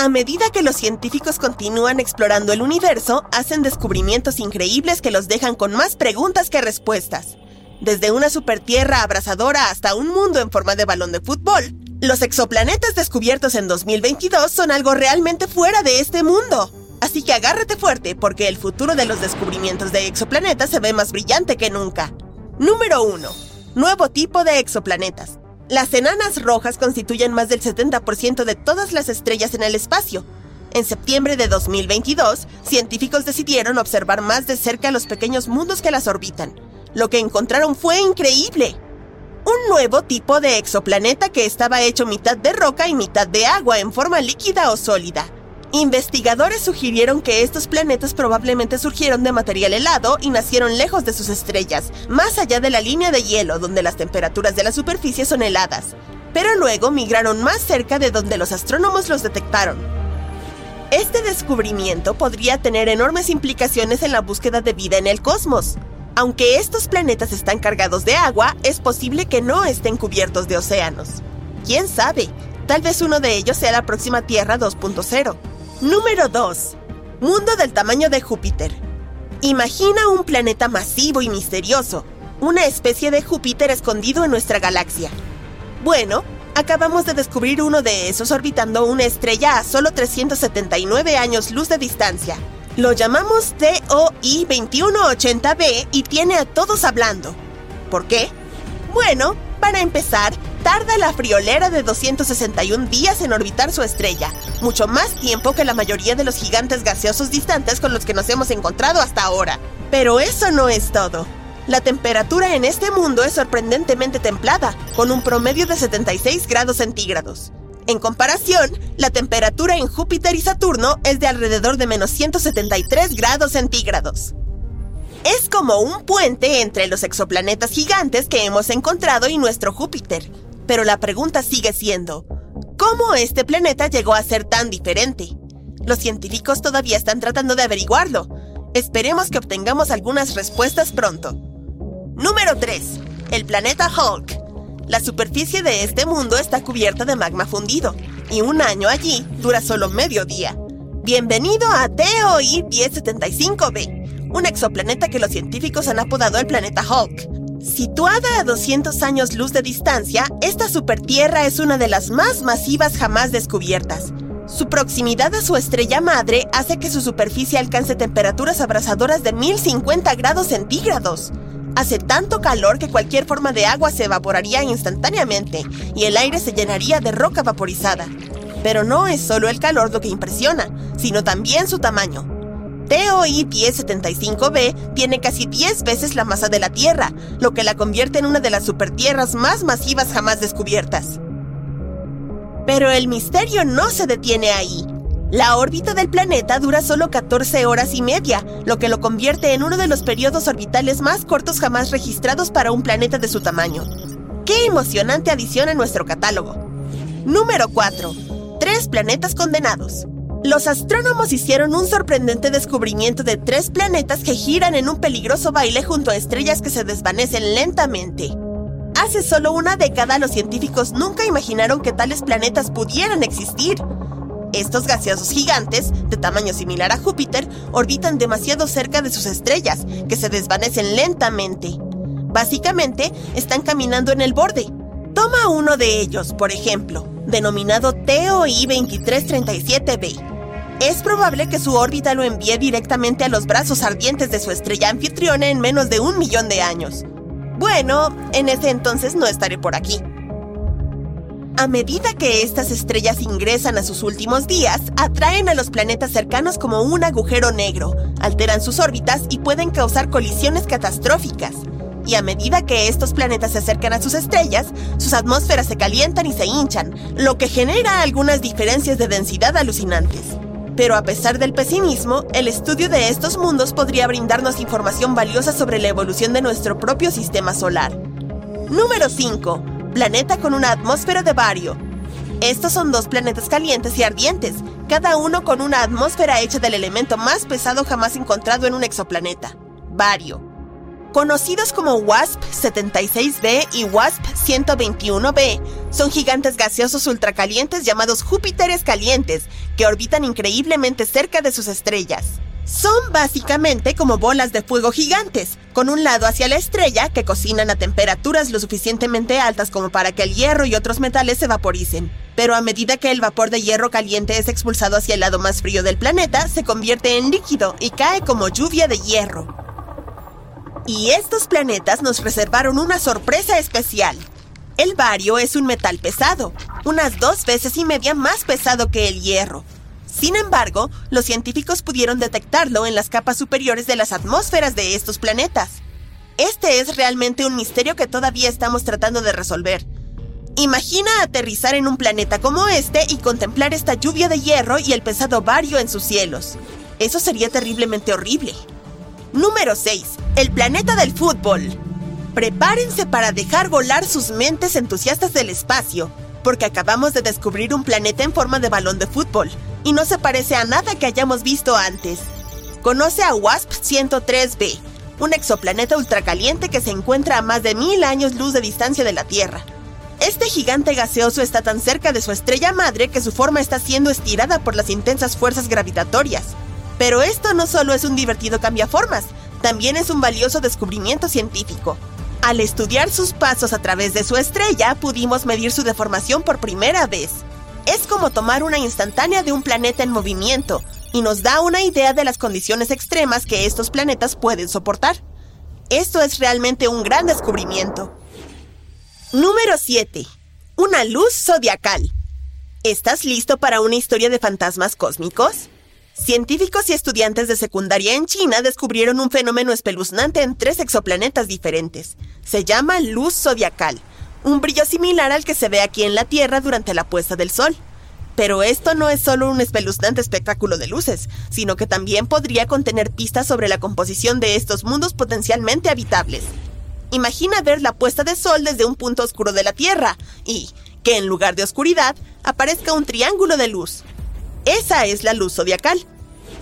A medida que los científicos continúan explorando el universo, hacen descubrimientos increíbles que los dejan con más preguntas que respuestas. Desde una supertierra abrasadora hasta un mundo en forma de balón de fútbol, los exoplanetas descubiertos en 2022 son algo realmente fuera de este mundo. Así que agárrate fuerte porque el futuro de los descubrimientos de exoplanetas se ve más brillante que nunca. Número 1. Nuevo tipo de exoplanetas. Las enanas rojas constituyen más del 70% de todas las estrellas en el espacio. En septiembre de 2022, científicos decidieron observar más de cerca los pequeños mundos que las orbitan. Lo que encontraron fue increíble. Un nuevo tipo de exoplaneta que estaba hecho mitad de roca y mitad de agua en forma líquida o sólida. Investigadores sugirieron que estos planetas probablemente surgieron de material helado y nacieron lejos de sus estrellas, más allá de la línea de hielo donde las temperaturas de la superficie son heladas, pero luego migraron más cerca de donde los astrónomos los detectaron. Este descubrimiento podría tener enormes implicaciones en la búsqueda de vida en el cosmos. Aunque estos planetas están cargados de agua, es posible que no estén cubiertos de océanos. ¿Quién sabe? Tal vez uno de ellos sea la próxima Tierra 2.0. Número 2. Mundo del tamaño de Júpiter. Imagina un planeta masivo y misterioso, una especie de Júpiter escondido en nuestra galaxia. Bueno, acabamos de descubrir uno de esos orbitando una estrella a solo 379 años luz de distancia. Lo llamamos TOI 2180b y tiene a todos hablando. ¿Por qué? Bueno, para empezar, tarda la friolera de 261 días en orbitar su estrella, mucho más tiempo que la mayoría de los gigantes gaseosos distantes con los que nos hemos encontrado hasta ahora. Pero eso no es todo. La temperatura en este mundo es sorprendentemente templada, con un promedio de 76 grados centígrados. En comparación, la temperatura en Júpiter y Saturno es de alrededor de menos 173 grados centígrados. Es como un puente entre los exoplanetas gigantes que hemos encontrado y nuestro Júpiter. Pero la pregunta sigue siendo, ¿cómo este planeta llegó a ser tan diferente? Los científicos todavía están tratando de averiguarlo. Esperemos que obtengamos algunas respuestas pronto. Número 3. El planeta Hulk. La superficie de este mundo está cubierta de magma fundido, y un año allí dura solo medio día. Bienvenido a TOI 1075b, un exoplaneta que los científicos han apodado el planeta Hulk. Situada a 200 años luz de distancia, esta supertierra es una de las más masivas jamás descubiertas. Su proximidad a su estrella madre hace que su superficie alcance temperaturas abrasadoras de 1050 grados centígrados. Hace tanto calor que cualquier forma de agua se evaporaría instantáneamente y el aire se llenaría de roca vaporizada. Pero no es solo el calor lo que impresiona, sino también su tamaño. TOI 1075b tiene casi 10 veces la masa de la Tierra, lo que la convierte en una de las supertierras más masivas jamás descubiertas. Pero el misterio no se detiene ahí. La órbita del planeta dura solo 14 horas y media, lo que lo convierte en uno de los periodos orbitales más cortos jamás registrados para un planeta de su tamaño. ¡Qué emocionante adición a nuestro catálogo! Número 4. Tres planetas condenados. Los astrónomos hicieron un sorprendente descubrimiento de tres planetas que giran en un peligroso baile junto a estrellas que se desvanecen lentamente. Hace solo una década los científicos nunca imaginaron que tales planetas pudieran existir. Estos gaseosos gigantes, de tamaño similar a Júpiter, orbitan demasiado cerca de sus estrellas, que se desvanecen lentamente. Básicamente, están caminando en el borde. Toma uno de ellos, por ejemplo, denominado TOI 2337b. Es probable que su órbita lo envíe directamente a los brazos ardientes de su estrella anfitriona en menos de un millón de años. Bueno, en ese entonces no estaré por aquí. A medida que estas estrellas ingresan a sus últimos días, atraen a los planetas cercanos como un agujero negro, alteran sus órbitas y pueden causar colisiones catastróficas. Y a medida que estos planetas se acercan a sus estrellas, sus atmósferas se calientan y se hinchan, lo que genera algunas diferencias de densidad alucinantes. Pero a pesar del pesimismo, el estudio de estos mundos podría brindarnos información valiosa sobre la evolución de nuestro propio sistema solar. Número 5. Planeta con una atmósfera de bario. Estos son dos planetas calientes y ardientes, cada uno con una atmósfera hecha del elemento más pesado jamás encontrado en un exoplaneta, bario. Conocidos como WASP-76b y WASP-121b, son gigantes gaseosos ultracalientes llamados Júpiteres calientes, que orbitan increíblemente cerca de sus estrellas. Son básicamente como bolas de fuego gigantes, con un lado hacia la estrella que cocinan a temperaturas lo suficientemente altas como para que el hierro y otros metales se vaporicen. Pero a medida que el vapor de hierro caliente es expulsado hacia el lado más frío del planeta, se convierte en líquido y cae como lluvia de hierro. Y estos planetas nos reservaron una sorpresa especial. El bario es un metal pesado, unas dos veces y media más pesado que el hierro, sin embargo, los científicos pudieron detectarlo en las capas superiores de las atmósferas de estos planetas. Este es realmente un misterio que todavía estamos tratando de resolver. Imagina aterrizar en un planeta como este y contemplar esta lluvia de hierro y el pesado bario en sus cielos. Eso sería terriblemente horrible. Número 6. El planeta del fútbol. Prepárense para dejar volar sus mentes entusiastas del espacio, porque acabamos de descubrir un planeta en forma de balón de fútbol, y no se parece a nada que hayamos visto antes. Conoce a WASP-103b, un exoplaneta ultracaliente que se encuentra a más de mil años luz de distancia de la Tierra. Este gigante gaseoso está tan cerca de su estrella madre que su forma está siendo estirada por las intensas fuerzas gravitatorias. Pero esto no solo es un divertido cambiaformas, también es un valioso descubrimiento científico. Al estudiar sus pasos a través de su estrella, pudimos medir su deformación por primera vez. Es como tomar una instantánea de un planeta en movimiento y nos da una idea de las condiciones extremas que estos planetas pueden soportar. Esto es realmente un gran descubrimiento. Número 7. Una luz zodiacal. ¿Estás listo para una historia de fantasmas cósmicos? Científicos y estudiantes de secundaria en China descubrieron un fenómeno espeluznante en tres exoplanetas diferentes. Se llama luz zodiacal un brillo similar al que se ve aquí en la Tierra durante la puesta del sol. Pero esto no es solo un espeluznante espectáculo de luces, sino que también podría contener pistas sobre la composición de estos mundos potencialmente habitables. Imagina ver la puesta de sol desde un punto oscuro de la Tierra y que en lugar de oscuridad aparezca un triángulo de luz. Esa es la luz zodiacal.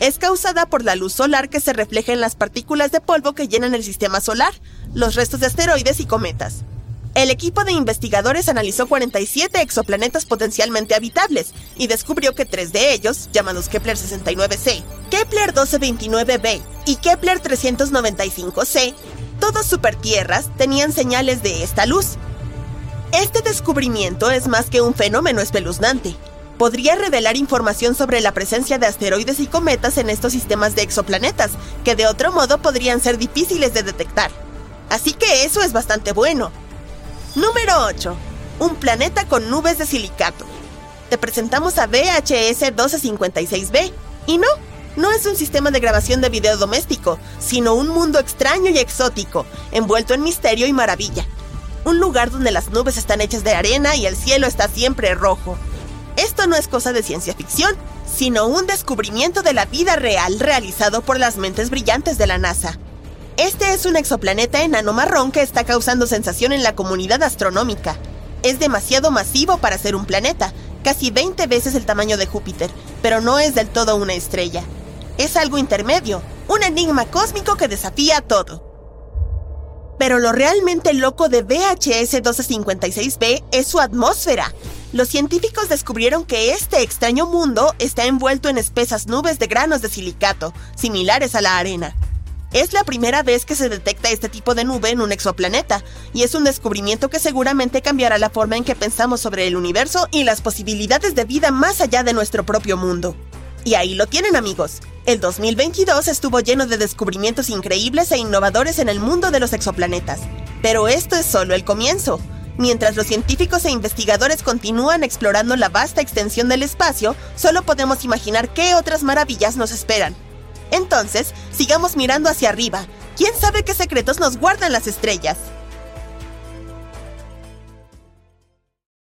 Es causada por la luz solar que se refleja en las partículas de polvo que llenan el sistema solar, los restos de asteroides y cometas. El equipo de investigadores analizó 47 exoplanetas potencialmente habitables y descubrió que tres de ellos, llamados Kepler 69c, Kepler 1229b y Kepler 395c, todos supertierras, tenían señales de esta luz. Este descubrimiento es más que un fenómeno espeluznante. Podría revelar información sobre la presencia de asteroides y cometas en estos sistemas de exoplanetas, que de otro modo podrían ser difíciles de detectar. Así que eso es bastante bueno. Número 8. Un planeta con nubes de silicato. Te presentamos a VHS 1256b. Y no, no es un sistema de grabación de video doméstico, sino un mundo extraño y exótico, envuelto en misterio y maravilla. Un lugar donde las nubes están hechas de arena y el cielo está siempre rojo. Esto no es cosa de ciencia ficción, sino un descubrimiento de la vida real realizado por las mentes brillantes de la NASA. Este es un exoplaneta enano marrón que está causando sensación en la comunidad astronómica. Es demasiado masivo para ser un planeta, casi 20 veces el tamaño de Júpiter, pero no es del todo una estrella. Es algo intermedio, un enigma cósmico que desafía todo. Pero lo realmente loco de VHS 1256b es su atmósfera. Los científicos descubrieron que este extraño mundo está envuelto en espesas nubes de granos de silicato, similares a la arena. Es la primera vez que se detecta este tipo de nube en un exoplaneta, y es un descubrimiento que seguramente cambiará la forma en que pensamos sobre el universo y las posibilidades de vida más allá de nuestro propio mundo. Y ahí lo tienen amigos. El 2022 estuvo lleno de descubrimientos increíbles e innovadores en el mundo de los exoplanetas. Pero esto es solo el comienzo. Mientras los científicos e investigadores continúan explorando la vasta extensión del espacio, solo podemos imaginar qué otras maravillas nos esperan. Entonces, sigamos mirando hacia arriba, ¿Quién sabe qué secretos nos guardan las estrellas?